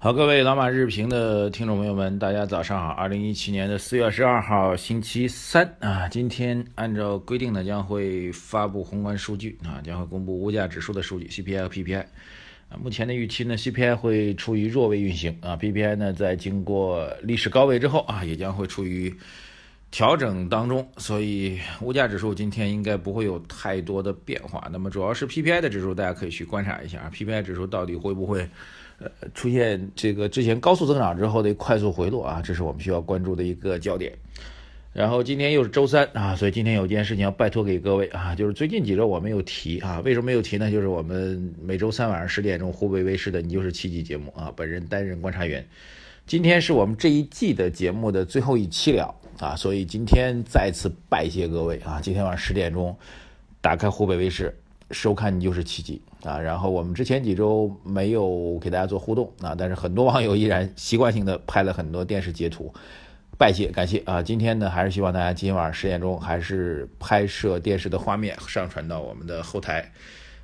好，各位老马日评的听众朋友们，大家早上好。二零一七年的四月二十二号，星期三啊，今天按照规定呢，将会发布宏观数据啊，将会公布物价指数的数据 CPI 和 PPI 啊。目前的预期呢，CPI 会处于弱位运行啊，PPI 呢在经过历史高位之后啊，也将会处于调整当中，所以物价指数今天应该不会有太多的变化。那么主要是 PPI 的指数，大家可以去观察一下啊，PPI 指数到底会不会？呃，出现这个之前高速增长之后的快速回落啊，这是我们需要关注的一个焦点。然后今天又是周三啊，所以今天有件事情要拜托给各位啊，就是最近几周我没有提啊，为什么没有提呢？就是我们每周三晚上十点钟湖北卫视的《你就是奇迹》节目啊，本人担任观察员。今天是我们这一季的节目的最后一期了啊，所以今天再次拜谢各位啊，今天晚上十点钟打开湖北卫视。收看你就是奇迹啊！然后我们之前几周没有给大家做互动啊，但是很多网友依然习惯性的拍了很多电视截图，拜谢感谢啊！今天呢，还是希望大家今天晚上十点钟还是拍摄电视的画面上传到我们的后台，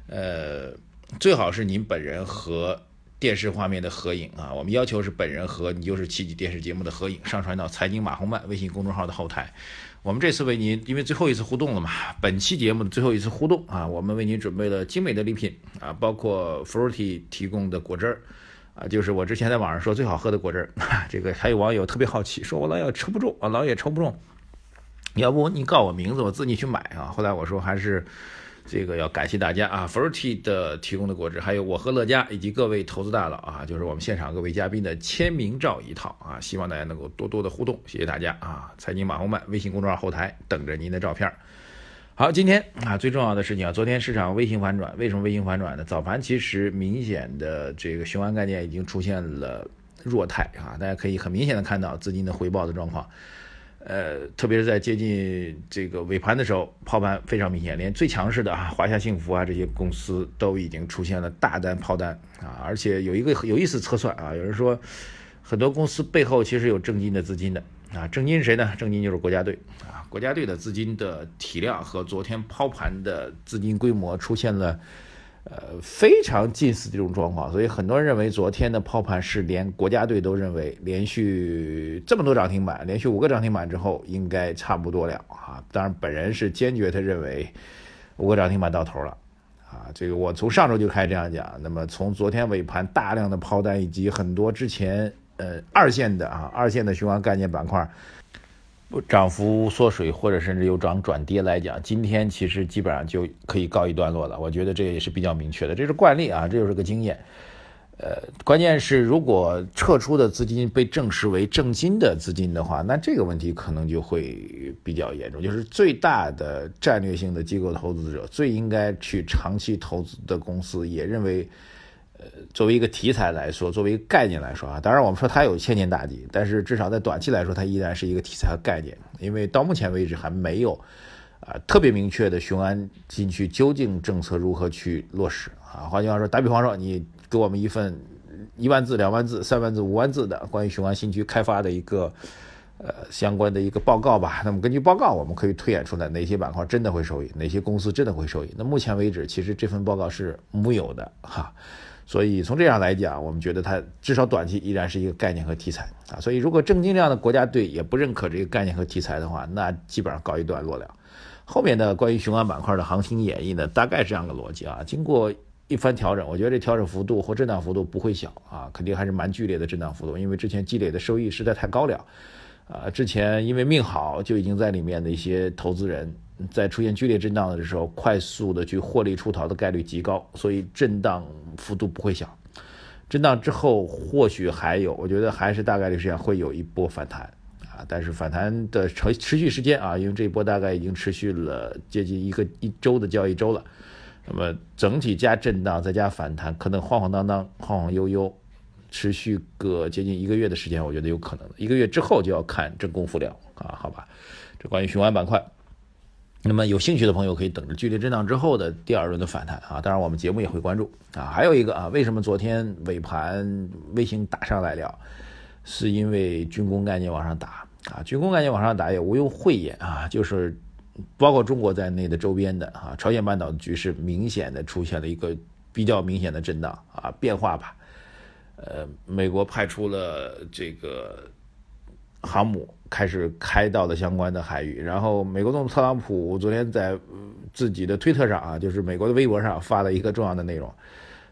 呃，最好是您本人和电视画面的合影啊！我们要求是本人和你就是奇迹电视节目的合影上传到财经马红漫微信公众号的后台。我们这次为您，因为最后一次互动了嘛，本期节目的最后一次互动啊，我们为您准备了精美的礼品啊，包括 Fruity 提供的果汁儿啊，就是我之前在网上说最好喝的果汁儿。这个还有网友特别好奇，说我老也抽不中啊，老也抽不中，要不你告我名字，我自己去买啊。后来我说还是。这个要感谢大家啊 f r u t y 的提供的果汁，还有我和乐嘉以及各位投资大佬啊，就是我们现场各位嘉宾的签名照一套啊，希望大家能够多多的互动，谢谢大家啊！财经马红漫微信公众号后台等着您的照片。好，今天啊最重要的事情啊，昨天市场微型反转，为什么微型反转呢？早盘其实明显的这个雄安概念已经出现了弱态啊，大家可以很明显的看到资金的回报的状况。呃，特别是在接近这个尾盘的时候，抛盘非常明显，连最强势的啊，华夏幸福啊这些公司都已经出现了大单抛单啊，而且有一个有意思测算啊，有人说很多公司背后其实有正金的资金的啊，正金是谁呢？正金就是国家队啊，国家队的资金的体量和昨天抛盘的资金规模出现了。呃，非常近似这种状况，所以很多人认为昨天的抛盘是连国家队都认为连续这么多涨停板，连续五个涨停板之后应该差不多了啊。当然，本人是坚决的认为五个涨停板到头了啊。这个我从上周就开始这样讲。那么从昨天尾盘大量的抛单以及很多之前呃二线的啊二线的循环概念板块。涨幅缩水或者甚至有涨转跌来讲，今天其实基本上就可以告一段落了。我觉得这也是比较明确的，这是惯例啊，这就是个经验。呃，关键是如果撤出的资金被证实为正金的资金的话，那这个问题可能就会比较严重。就是最大的战略性的机构投资者，最应该去长期投资的公司，也认为。作为一个题材来说，作为一个概念来说啊，当然我们说它有千年大计，但是至少在短期来说，它依然是一个题材和概念，因为到目前为止还没有啊特别明确的雄安新区究竟政策如何去落实啊。换句话说，打比方说，你给我们一份一万字、两万字、三万字、五万字的关于雄安新区开发的一个呃相关的一个报告吧，那么根据报告，我们可以推演出来哪些板块真的会受益，哪些公司真的会受益。那目前为止，其实这份报告是木有的哈。所以从这样来讲，我们觉得它至少短期依然是一个概念和题材啊。所以如果正金这样的国家队也不认可这个概念和题材的话，那基本上告一段落了。后面的关于雄安板块的行情演绎呢，大概是这样的逻辑啊。经过一番调整，我觉得这调整幅度或震荡幅度不会小啊，肯定还是蛮剧烈的震荡幅度，因为之前积累的收益实在太高了啊。之前因为命好就已经在里面的一些投资人。在出现剧烈震荡的时候，快速的去获利出逃的概率极高，所以震荡幅度不会小。震荡之后或许还有，我觉得还是大概率是会有一波反弹啊。但是反弹的持持续时间啊，因为这一波大概已经持续了接近一个一周的交易周了。那么整体加震荡再加反弹，可能晃晃荡荡、晃晃悠悠，持续个接近一个月的时间，我觉得有可能。一个月之后就要看真功夫了啊，好吧？这关于雄安板块。那么有兴趣的朋友可以等着剧烈震荡之后的第二轮的反弹啊，当然我们节目也会关注啊。还有一个啊，为什么昨天尾盘卫星打上来了？是因为军工概念往上打啊，军工概念往上打也毋庸讳言啊，就是包括中国在内的周边的啊，朝鲜半岛的局势明显的出现了一个比较明显的震荡啊变化吧。呃，美国派出了这个航母。开始开到了相关的海域，然后美国总统特朗普昨天在自己的推特上啊，就是美国的微博上发了一个重要的内容，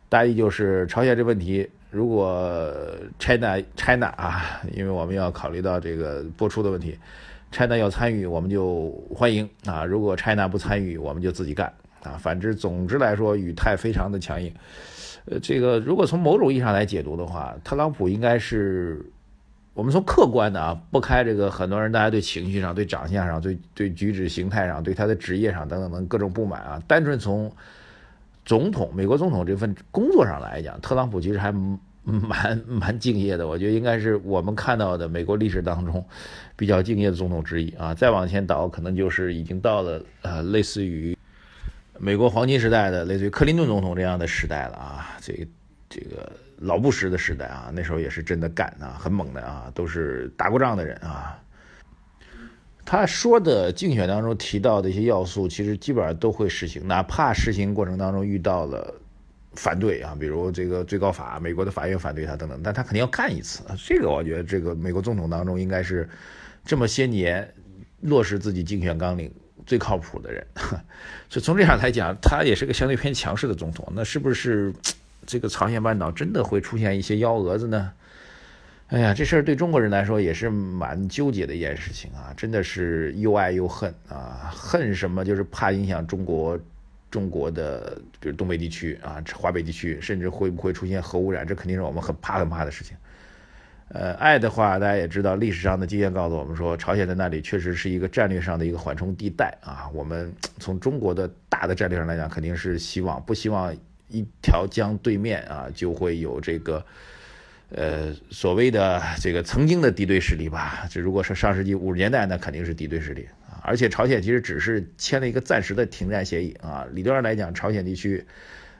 大意就是朝鲜这问题，如果 China China 啊，因为我们要考虑到这个播出的问题，China 要参与我们就欢迎啊，如果 China 不参与我们就自己干啊，反之总之来说语态非常的强硬，呃，这个如果从某种意义上来解读的话，特朗普应该是。我们从客观的啊，不开这个很多人大家对情绪上、对长相上、对对举止形态上、对他的职业上等等等各种不满啊，单纯从总统美国总统这份工作上来讲，特朗普其实还蛮蛮敬业的。我觉得应该是我们看到的美国历史当中比较敬业的总统之一啊。再往前倒，可能就是已经到了呃类似于美国黄金时代的类似于克林顿总统这样的时代了啊。这个这个。老布什的时代啊，那时候也是真的干啊，很猛的啊，都是打过仗的人啊。他说的竞选当中提到的一些要素，其实基本上都会实行，哪怕实行过程当中遇到了反对啊，比如这个最高法、美国的法院反对他等等，但他肯定要干一次。这个我觉得，这个美国总统当中应该是这么些年落实自己竞选纲领最靠谱的人。所以从这样来讲，他也是个相对偏强势的总统。那是不是？这个朝鲜半岛真的会出现一些幺蛾子呢？哎呀，这事儿对中国人来说也是蛮纠结的一件事情啊！真的是又爱又恨啊！恨什么？就是怕影响中国，中国的比如东北地区啊、华北地区，甚至会不会出现核污染？这肯定是我们很怕很怕的事情。呃，爱的话，大家也知道，历史上的经验告诉我们说，朝鲜在那里确实是一个战略上的一个缓冲地带啊。我们从中国的大的战略上来讲，肯定是希望不希望。一条江对面啊，就会有这个，呃，所谓的这个曾经的敌对势力吧。这如果是上世纪五十年代，那肯定是敌对势力啊。而且朝鲜其实只是签了一个暂时的停战协议啊。理论上来讲，朝鲜地区，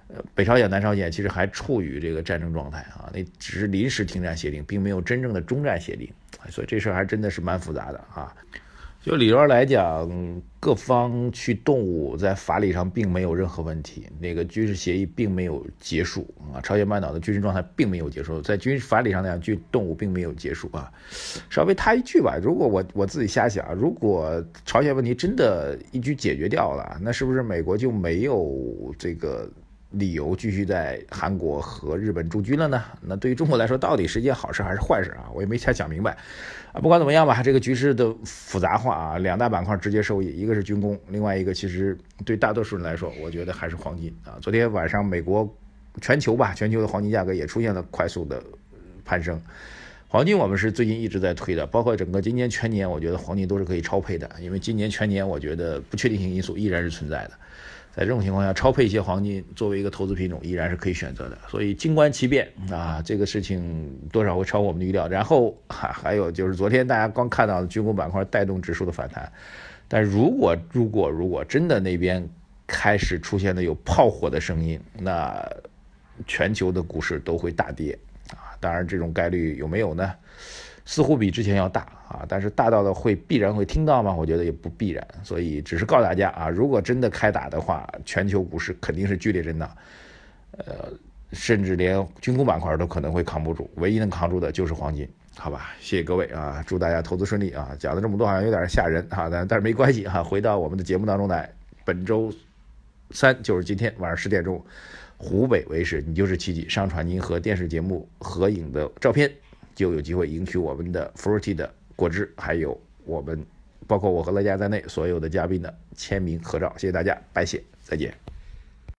呃，北朝鲜、南朝鲜其实还处于这个战争状态啊。那只是临时停战协定，并没有真正的中战协定。所以这事儿还真的是蛮复杂的啊。就理论来讲，各方去动武在法理上并没有任何问题，那个军事协议并没有结束啊，朝鲜半岛的军事状态并没有结束，在军事法理上来讲，去动武并没有结束啊。稍微插一句吧，如果我我自己瞎想，如果朝鲜问题真的一举解决掉了，那是不是美国就没有这个？理由继续在韩国和日本驻军了呢？那对于中国来说，到底是一件好事还是坏事啊？我也没太想明白。啊，不管怎么样吧，这个局势的复杂化啊，两大板块直接受益，一个是军工，另外一个其实对大多数人来说，我觉得还是黄金啊。昨天晚上美国全球吧，全球的黄金价格也出现了快速的攀升。黄金我们是最近一直在推的，包括整个今年全年，我觉得黄金都是可以超配的，因为今年全年我觉得不确定性因素依然是存在的。在这种情况下，超配一些黄金作为一个投资品种依然是可以选择的。所以静观其变啊，这个事情多少会超过我们的预料。然后还还有就是昨天大家刚看到的军工板块带动指数的反弹，但如果如果如果真的那边开始出现的有炮火的声音，那全球的股市都会大跌啊。当然这种概率有没有呢？似乎比之前要大啊，但是大到的会必然会听到吗？我觉得也不必然，所以只是告诉大家啊，如果真的开打的话，全球股市肯定是剧烈震荡，呃，甚至连军工板块都可能会扛不住，唯一能扛住的就是黄金，好吧？谢谢各位啊，祝大家投资顺利啊！讲了这么多好像有点吓人啊，但但是没关系哈，回到我们的节目当中来，本周三就是今天晚上十点钟，湖北卫视你就是奇迹上传您和电视节目合影的照片。就有机会赢取我们的 Fruity 的果汁，还有我们包括我和乐嘉在内所有的嘉宾的签名合照。谢谢大家，拜谢，再见。